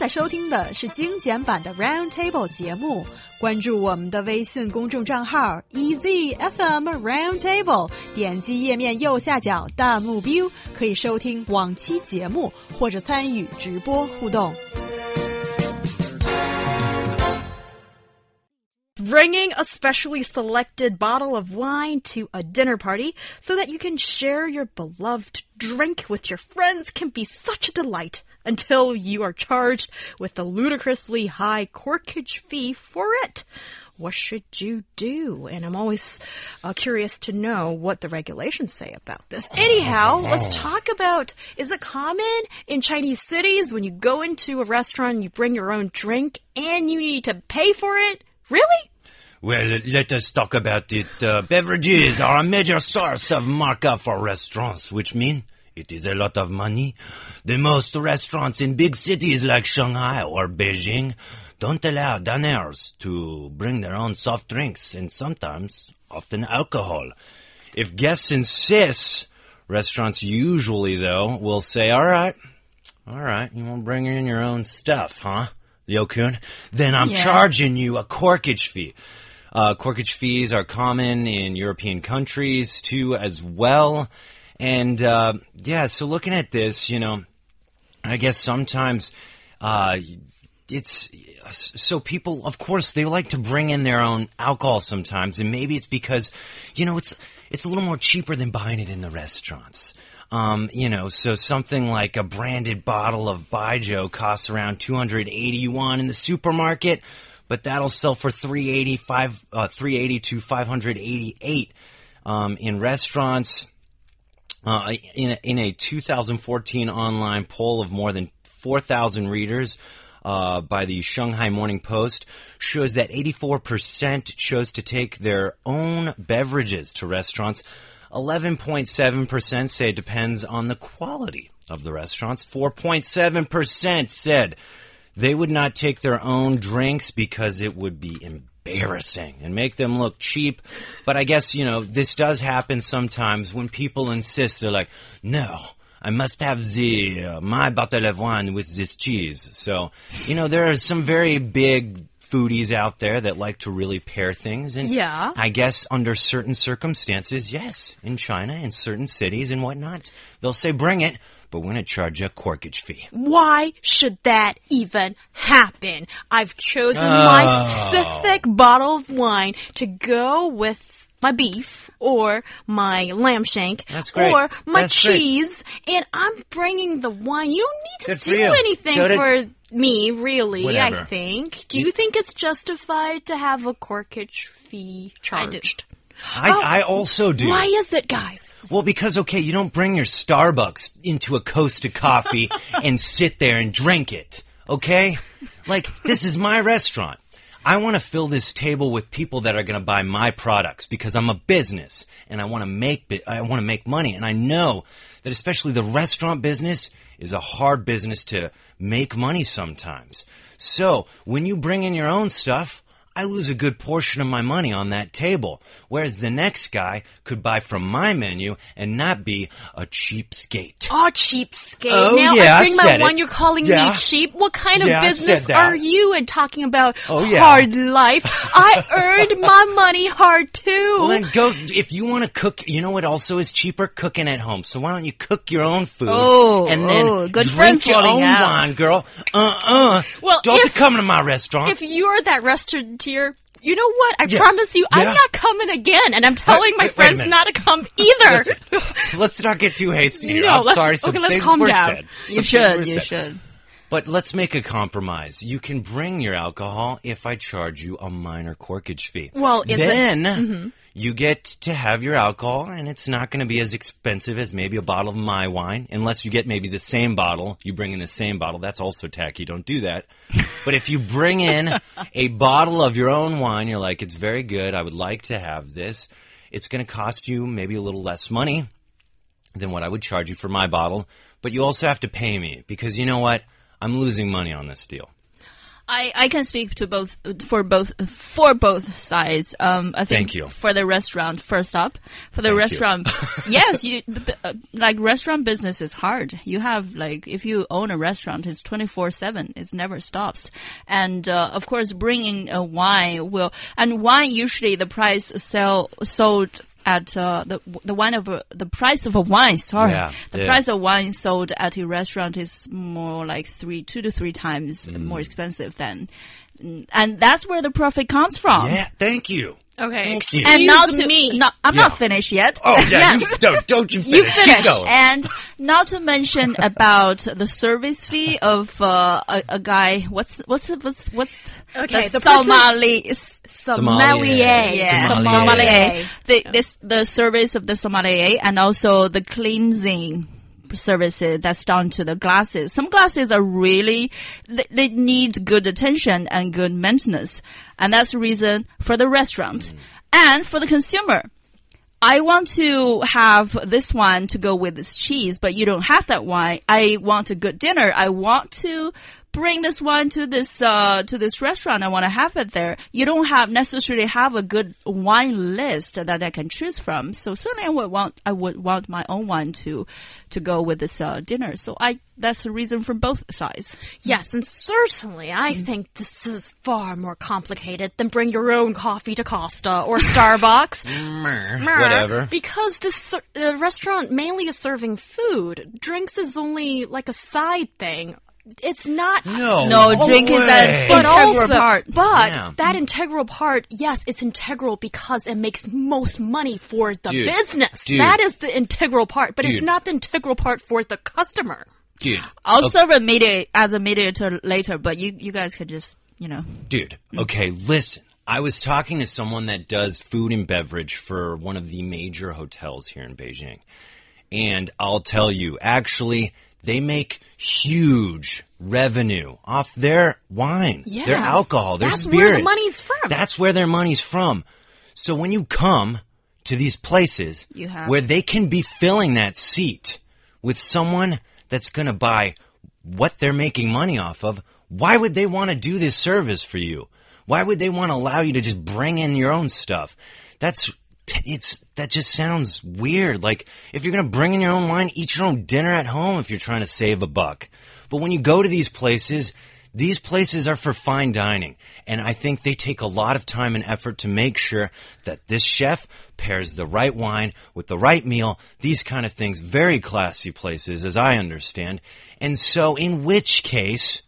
在收听的是精简版的 Round Table 节目。关注我们的微信公众账号 EZFM Round Table，点击页面右下角弹幕 view，可以收听往期节目或者参与直播互动。bringing a specially selected bottle of wine to a dinner party so that you can share your beloved drink with your friends can be such a delight until you are charged with the ludicrously high corkage fee for it. What should you do? And I'm always uh, curious to know what the regulations say about this. Anyhow, let's talk about is it common in Chinese cities when you go into a restaurant, you bring your own drink, and you need to pay for it? Really? Well, let us talk about it. Uh, beverages are a major source of markup for restaurants, which mean it is a lot of money. The most restaurants in big cities like Shanghai or Beijing don't allow diners to bring their own soft drinks and sometimes, often alcohol. If guests insist, restaurants usually, though, will say, alright, alright, you won't bring in your own stuff, huh? Yokun? Then I'm yeah. charging you a corkage fee. Uh, corkage fees are common in European countries too, as well. And uh, yeah, so looking at this, you know, I guess sometimes uh, it's so people, of course, they like to bring in their own alcohol sometimes, and maybe it's because, you know, it's it's a little more cheaper than buying it in the restaurants. Um, you know, so something like a branded bottle of Baijiu costs around 280 yuan in the supermarket but that'll sell for 385, uh, 380 to 588 um, in restaurants. Uh, in, a, in a 2014 online poll of more than 4,000 readers uh, by the Shanghai Morning Post, shows that 84% chose to take their own beverages to restaurants. 11.7% say it depends on the quality of the restaurants. 4.7% said they would not take their own drinks because it would be embarrassing and make them look cheap. But I guess, you know, this does happen sometimes when people insist. They're like, no, I must have the, uh, my bottle of wine with this cheese. So, you know, there are some very big foodies out there that like to really pair things. And yeah. I guess under certain circumstances, yes, in China, in certain cities and whatnot, they'll say, bring it but we're going to charge a corkage fee. Why should that even happen? I've chosen oh. my specific bottle of wine to go with my beef or my lamb shank or my That's cheese great. and I'm bringing the wine. You don't need to Good do anything to for me, really, Whatever. I think. Do you, you think it's justified to have a corkage fee charged? I, oh, I also do. Why is it, guys? Well, because okay, you don't bring your Starbucks into a Costa coffee and sit there and drink it. Okay? Like, this is my restaurant. I want to fill this table with people that are going to buy my products because I'm a business and I want to make I want to make money and I know that especially the restaurant business is a hard business to make money sometimes. So, when you bring in your own stuff, I lose a good portion of my money on that table. Whereas the next guy could buy from my menu and not be a cheapskate. Oh, cheapskate. Oh, now yeah, I bring my one, you're calling yeah. me cheap. What kind of yeah, business are you and talking about oh, yeah. hard life? I earned my money hard too. Well, then go, if you want to cook, you know what also is cheaper? Cooking at home. So why don't you cook your own food? Oh, and then oh, good drink your own out. wine, girl. Uh-uh. Well, don't if, be coming to my restaurant. If you're that restaurateur, you know what? I yeah. promise you, yeah. I'm not coming again, and I'm telling wait, my wait, friends wait not to come either. Listen, let's not get too hasty here. No, I'm let's, sorry, some okay, let's calm down. said. You should, you said. should. But let's make a compromise. You can bring your alcohol if I charge you a minor corkage fee. Well, then mm -hmm. you get to have your alcohol, and it's not going to be as expensive as maybe a bottle of my wine, unless you get maybe the same bottle. You bring in the same bottle. That's also tacky. Don't do that. but if you bring in a bottle of your own wine, you're like, it's very good. I would like to have this. It's going to cost you maybe a little less money than what I would charge you for my bottle, but you also have to pay me because you know what? I'm losing money on this deal. I, I can speak to both for both for both sides. Um, I think Thank you. for the restaurant first up for the Thank you. restaurant. yes, you b- b- uh, like restaurant business is hard. You have like if you own a restaurant, it's twenty four seven. It never stops, and uh, of course, bringing a wine will and wine usually the price sell sold. At uh, the the wine of a, the price of a wine, sorry, Yeah, the yeah. price of wine sold at a restaurant is more like three, two to three times Mm. more expensive than, and that's where the profit comes from. Yeah, thank you. Okay, Thank you. And now to me. no, I'm Yeah. not finished yet. Oh yeah, you, don't don't you finish. Keep Finish. going. And not to mention about the service fee of uh, a, a guy. What's what's what's what's Okay, the, the person- Somali sommelier. Yeah. sommelier. Sommelier. The this the service of the sommelier and also the cleansing services that's done to the glasses. Some glasses are really they, they need good attention and good maintenance, and that's the reason for the restaurant and for the consumer. I want to have this one to go with this cheese, but you don't have that wine. I want a good dinner. I want to bring this wine to this uh, to this restaurant. I want to have it there. You don't have necessarily have a good wine list that I can choose from. So certainly I would want I would want my own wine to to go with this uh, dinner. So I that's the reason from both sides. Yes, and certainly I think this is far more complicated than bring your own coffee to Costa or Starbucks. Mer, Mer, Whatever. Because this ser- uh, restaurant mainly is serving food. Drinks is only like a side thing. It's not. No. No, drink is way. a But integral also, part. but Yeah. that integral part, yes, it's integral because it makes most money for the Dude, business. dude. That is the integral part, but it's not the integral part for the customer. dude. I'll serve a mediator as a mediator later, but you you guys could just you know. Dude, okay, listen. I was talking to someone that does food and beverage for one of the major hotels here in Beijing. And I'll tell you, actually, they make huge revenue off their wine, Yeah. their alcohol, their spirits. That's spirits. where the money's from. That's where their money's from. So when you come to these places You have- where they can be filling that seat with someone that's going to buy what they're making money off of, why would they want to do this service for you? Why would they want to allow you to just bring in your own stuff? That's it's that just sounds weird. Like if you're to bring in your own wine, eat your own dinner at home if you're trying to save a buck. But when you go to these places, these places are for fine dining. And I think they take a lot of time and effort to make sure that this chef pairs the right wine with the right meal, these kind of things. Very classy places, as I understand. And so, in which case,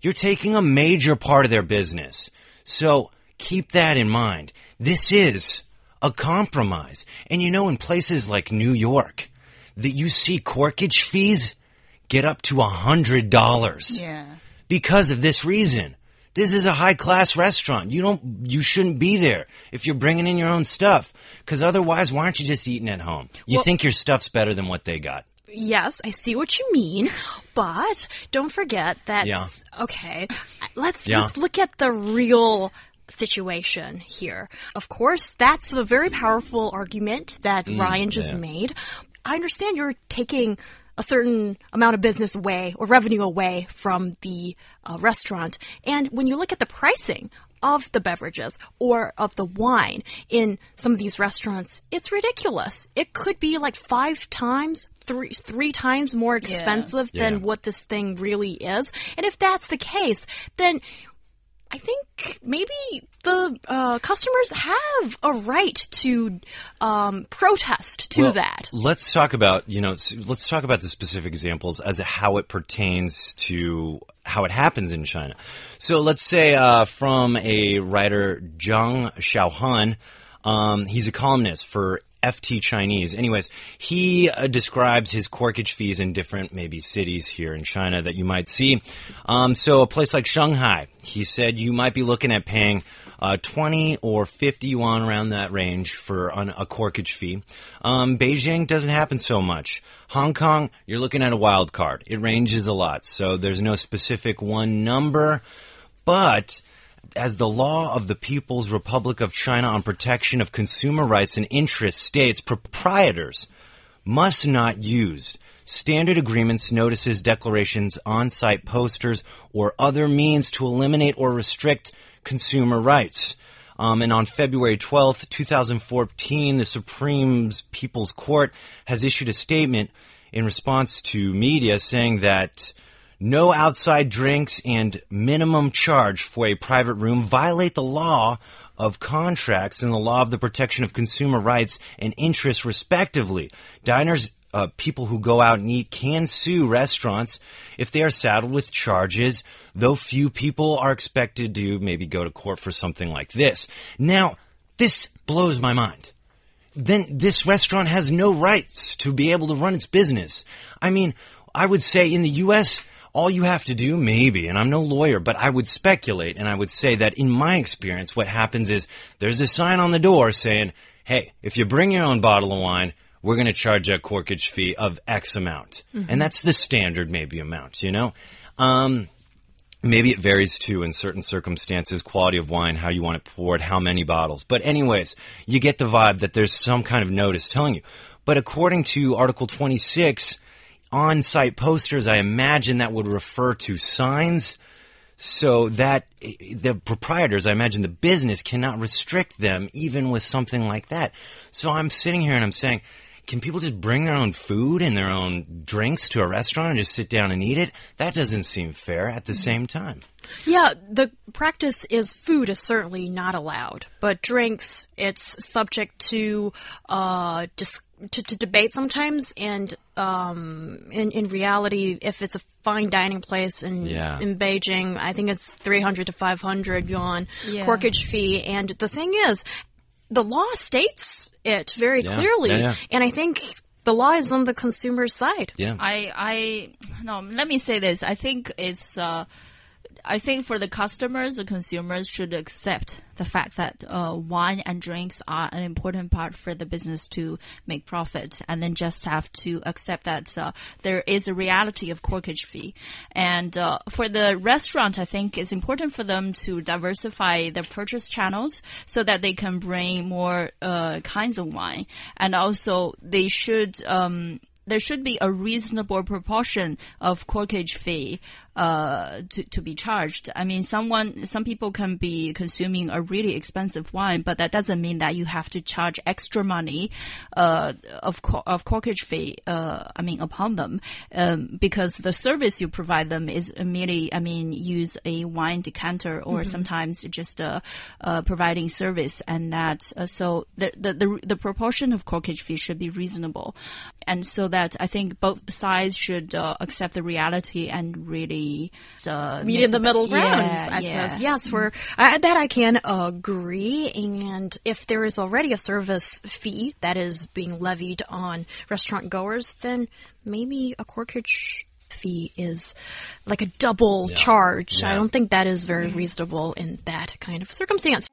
you're taking a major part of their business. So keep that in mind. This is a compromise. And you know, in places like New York, that you see corkage fees get up to a hundred dollars Yeah. because of this reason. This is a high class restaurant. You don't, you shouldn't be there if you're bringing in your own stuff. Cause otherwise, why aren't you just eating at home? You Well- think your stuff's better than what they got. Yes, I see what you mean, but don't forget that. Yeah. Okay, let's Yeah. let's look at the real situation here. Of course, that's a very powerful argument that Ryan just Mm, yeah. made. I understand you're taking a certain amount of business away or revenue away from the uh, restaurant, and when you look at the pricing of the beverages or of the wine in some of these restaurants, it's ridiculous. It could be like five times, three three times more expensive than Yeah. what this thing really is. And if that's the case, then I think maybe the uh, customers have a right to um, protest to Well, that. Let's talk about, you know, let's talk about the specific examples as how it pertains to how it happens in China. So let's say, uh, from a writer, Zhang Xiaohan, um, he's a columnist for FT Chinese. Anyways, he uh, describes his corkage fees in different maybe cities here in China that you might see. Um, so a place like Shanghai, he said you might be looking at paying uh, 20 or 50 yuan around that range for an, a corkage fee. Um, Beijing doesn't happen so much. Hong Kong, you're looking at a wild card. It ranges a lot, so there's no specific one number, but as the law of the People's Republic of China on protection of consumer rights and interests states, proprietors must not use standard agreements, notices, declarations, on-site posters, or other means to eliminate or restrict consumer rights. Um, and on February 12th, 2014, the Supreme's People's Court has issued a statement in response to media saying that no outside drinks and minimum charge for a private room violate the law of contracts and the law of the protection of consumer rights and interests respectively. Diners uh, people who go out and eat can sue restaurants if they are saddled with charges, though few people are expected to maybe go to court for something like this. Now, this blows my mind. Then this restaurant has no rights to be able to run its business. I mean, I would say in the U.S., all you have to do, maybe, and I'm no lawyer, but I would speculate and I would say that in my experience, what happens is there's a sign on the door saying, hey, if you bring your own bottle of wine, we're going to charge a corkage fee of X amount. Mm-hmm. And that's the standard maybe amount, you know? Um, maybe it varies too in certain circumstances, quality of wine, how you want it poured, how many bottles. But anyways, you get the vibe that there's some kind of notice telling you. But according to Article 26, on-site posters, I imagine that would refer to signs so that the proprietors, I imagine the business cannot restrict them even with something like that. So I'm sitting here and I'm saying, can people just bring their own food and their own drinks to a restaurant and just sit down and eat it? That doesn't seem fair at the mm-hmm. same time. Yeah, the practice is food is certainly not allowed, but drinks, it's subject to, uh, to, to, debate sometimes, and um, in in reality, if it's a fine dining place in yeah. in Beijing, I think it's three hundred to five hundred yuan yeah. corkage fee. And the thing is, the law states it very yeah. clearly. Yeah, yeah. And I think the law is on the consumer's side. Yeah. I, I, no, let me say this. I think it's, uh, I think for the customers, the consumers should accept the fact that uh, wine and drinks are an important part for the business to make profit, and then just have to accept that uh, there is a reality of corkage fee. And uh, for the restaurant, I think it's important for them to diversify their purchase channels so that they can bring more uh, kinds of wine, and also they should. Um, there should be a reasonable proportion of corkage fee uh, to, to be charged. I mean, someone, some people can be consuming a really expensive wine, but that doesn't mean that you have to charge extra money, uh, of, of corkage fee, uh, I mean, upon them, um, because the service you provide them is merely, I mean, use a wine decanter or mm -hmm. sometimes just, uh, uh, providing service and that, uh, so the, the, the, the proportion of corkage fee should be reasonable. And so that I think both sides should, accept the reality and really uh, meet in the middle ground. Yeah, I yeah. suppose yes, for uh, that I can agree. And if there is already a service fee that is being levied on restaurant goers, then maybe a corkage fee is like a double yeah. charge. I don't think that is very reasonable in that kind of circumstance.